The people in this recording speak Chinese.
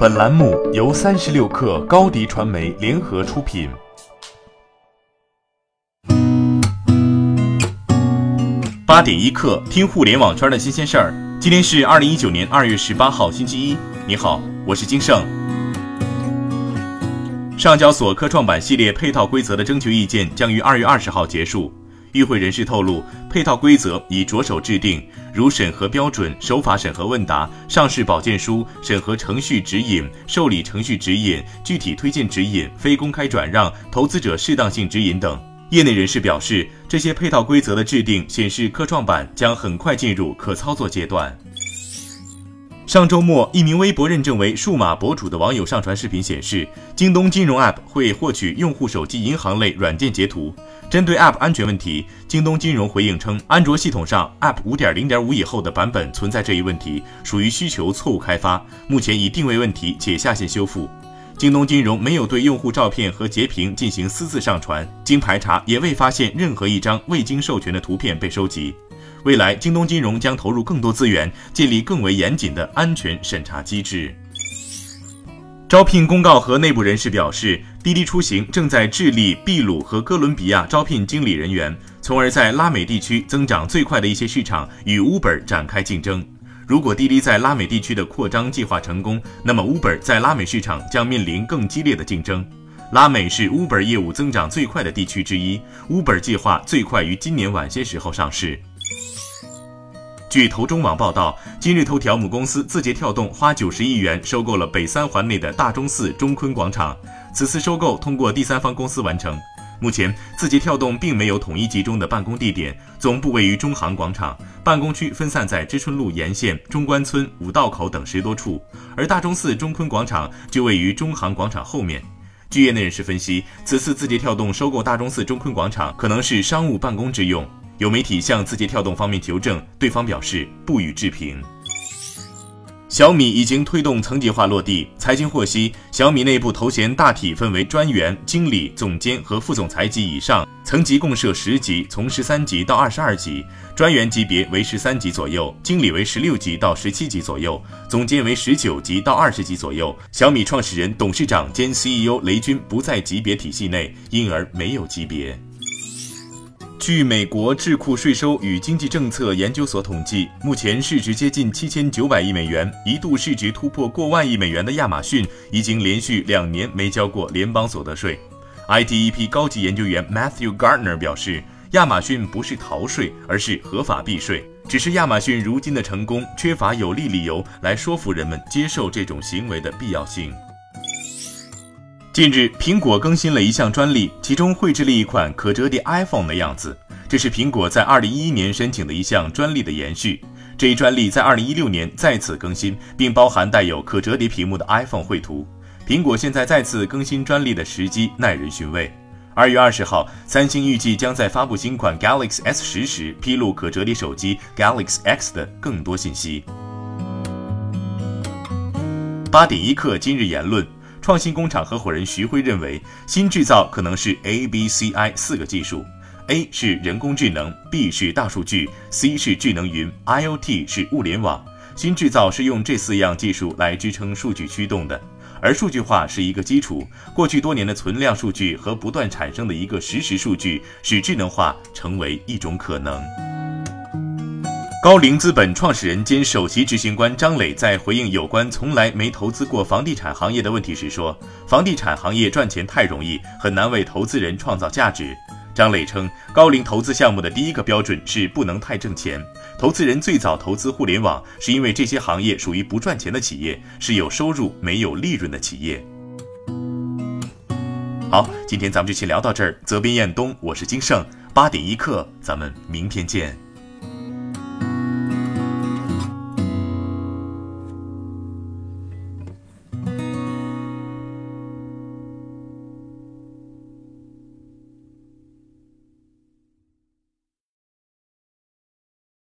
本栏目由三十六氪高低传媒联合出品。八点一刻，听互联网圈的新鲜事儿。今天是二零一九年二月十八号，星期一。你好，我是金盛。上交所科创板系列配套规则的征求意见将于二月二十号结束。与会人士透露，配套规则已着手制定，如审核标准、守法审核问答、上市保荐书、审核程序指引、受理程序指引、具体推荐指引、非公开转让、投资者适当性指引等。业内人士表示，这些配套规则的制定显示科创板将很快进入可操作阶段。上周末，一名微博认证为数码博主的网友上传视频，显示京东金融 App 会获取用户手机银行类软件截图。针对 App 安全问题，京东金融回应称，安卓系统上 App 五点零点五以后的版本存在这一问题，属于需求错误开发，目前已定位问题且下线修复。京东金融没有对用户照片和截屏进行私自上传，经排查也未发现任何一张未经授权的图片被收集。未来，京东金融将投入更多资源，建立更为严谨的安全审查机制。招聘公告和内部人士表示，滴滴出行正在智利、秘鲁和哥伦比亚招聘经理人员，从而在拉美地区增长最快的一些市场与 Uber 展开竞争。如果滴滴在拉美地区的扩张计划成功，那么 Uber 在拉美市场将面临更激烈的竞争。拉美是 Uber 业务增长最快的地区之一，Uber 计划最快于今年晚些时候上市。据头中网报道，今日头条母公司字节跳动花九十亿元收购了北三环内的大钟寺中坤广场。此次收购通过第三方公司完成。目前，字节跳动并没有统一集中的办公地点，总部位于中航广场，办公区分散在知春路沿线、中关村、五道口等十多处，而大钟寺中坤广场就位于中航广场后面。据业内人士分析，此次字节跳动收购大钟寺中坤广场，可能是商务办公之用。有媒体向字节跳动方面求证，对方表示不予置评。小米已经推动层级化落地。财经获悉，小米内部头衔大体分为专员、经理、总监和副总裁级以上，层级共设十级，从十三级到二十二级。专员级别为十三级左右，经理为十六级到十七级左右，总监为十九级到二十级左右。小米创始人、董事长兼 CEO 雷军不在级别体系内，因而没有级别。据美国智库税收与经济政策研究所统计，目前市值接近七千九百亿美元，一度市值突破过万亿美元的亚马逊，已经连续两年没交过联邦所得税。ITEP 高级研究员 Matthew Gardner 表示，亚马逊不是逃税，而是合法避税，只是亚马逊如今的成功缺乏有力理由来说服人们接受这种行为的必要性。近日，苹果更新了一项专利，其中绘制了一款可折叠 iPhone 的样子。这是苹果在2011年申请的一项专利的延续。这一专利在2016年再次更新，并包含带有可折叠屏幕的 iPhone 绘图。苹果现在再次更新专利的时机耐人寻味。二月二十号，三星预计将在发布新款 Galaxy S 十时披露可折叠手机 Galaxy X 的更多信息。八点一刻，今日言论。创新工厂合伙人徐辉认为，新制造可能是 A、B、C、I 四个技术，A 是人工智能，B 是大数据，C 是智能云，IoT 是物联网。新制造是用这四样技术来支撑数据驱动的，而数据化是一个基础。过去多年的存量数据和不断产生的一个实时数据，使智能化成为一种可能。高瓴资本创始人兼首席执行官张磊在回应有关从来没投资过房地产行业的问题时说：“房地产行业赚钱太容易，很难为投资人创造价值。”张磊称，高瓴投资项目的第一个标准是不能太挣钱。投资人最早投资互联网，是因为这些行业属于不赚钱的企业，是有收入没有利润的企业。好，今天咱们就先聊到这儿。责编：彦东，我是金盛，八点一刻，咱们明天见。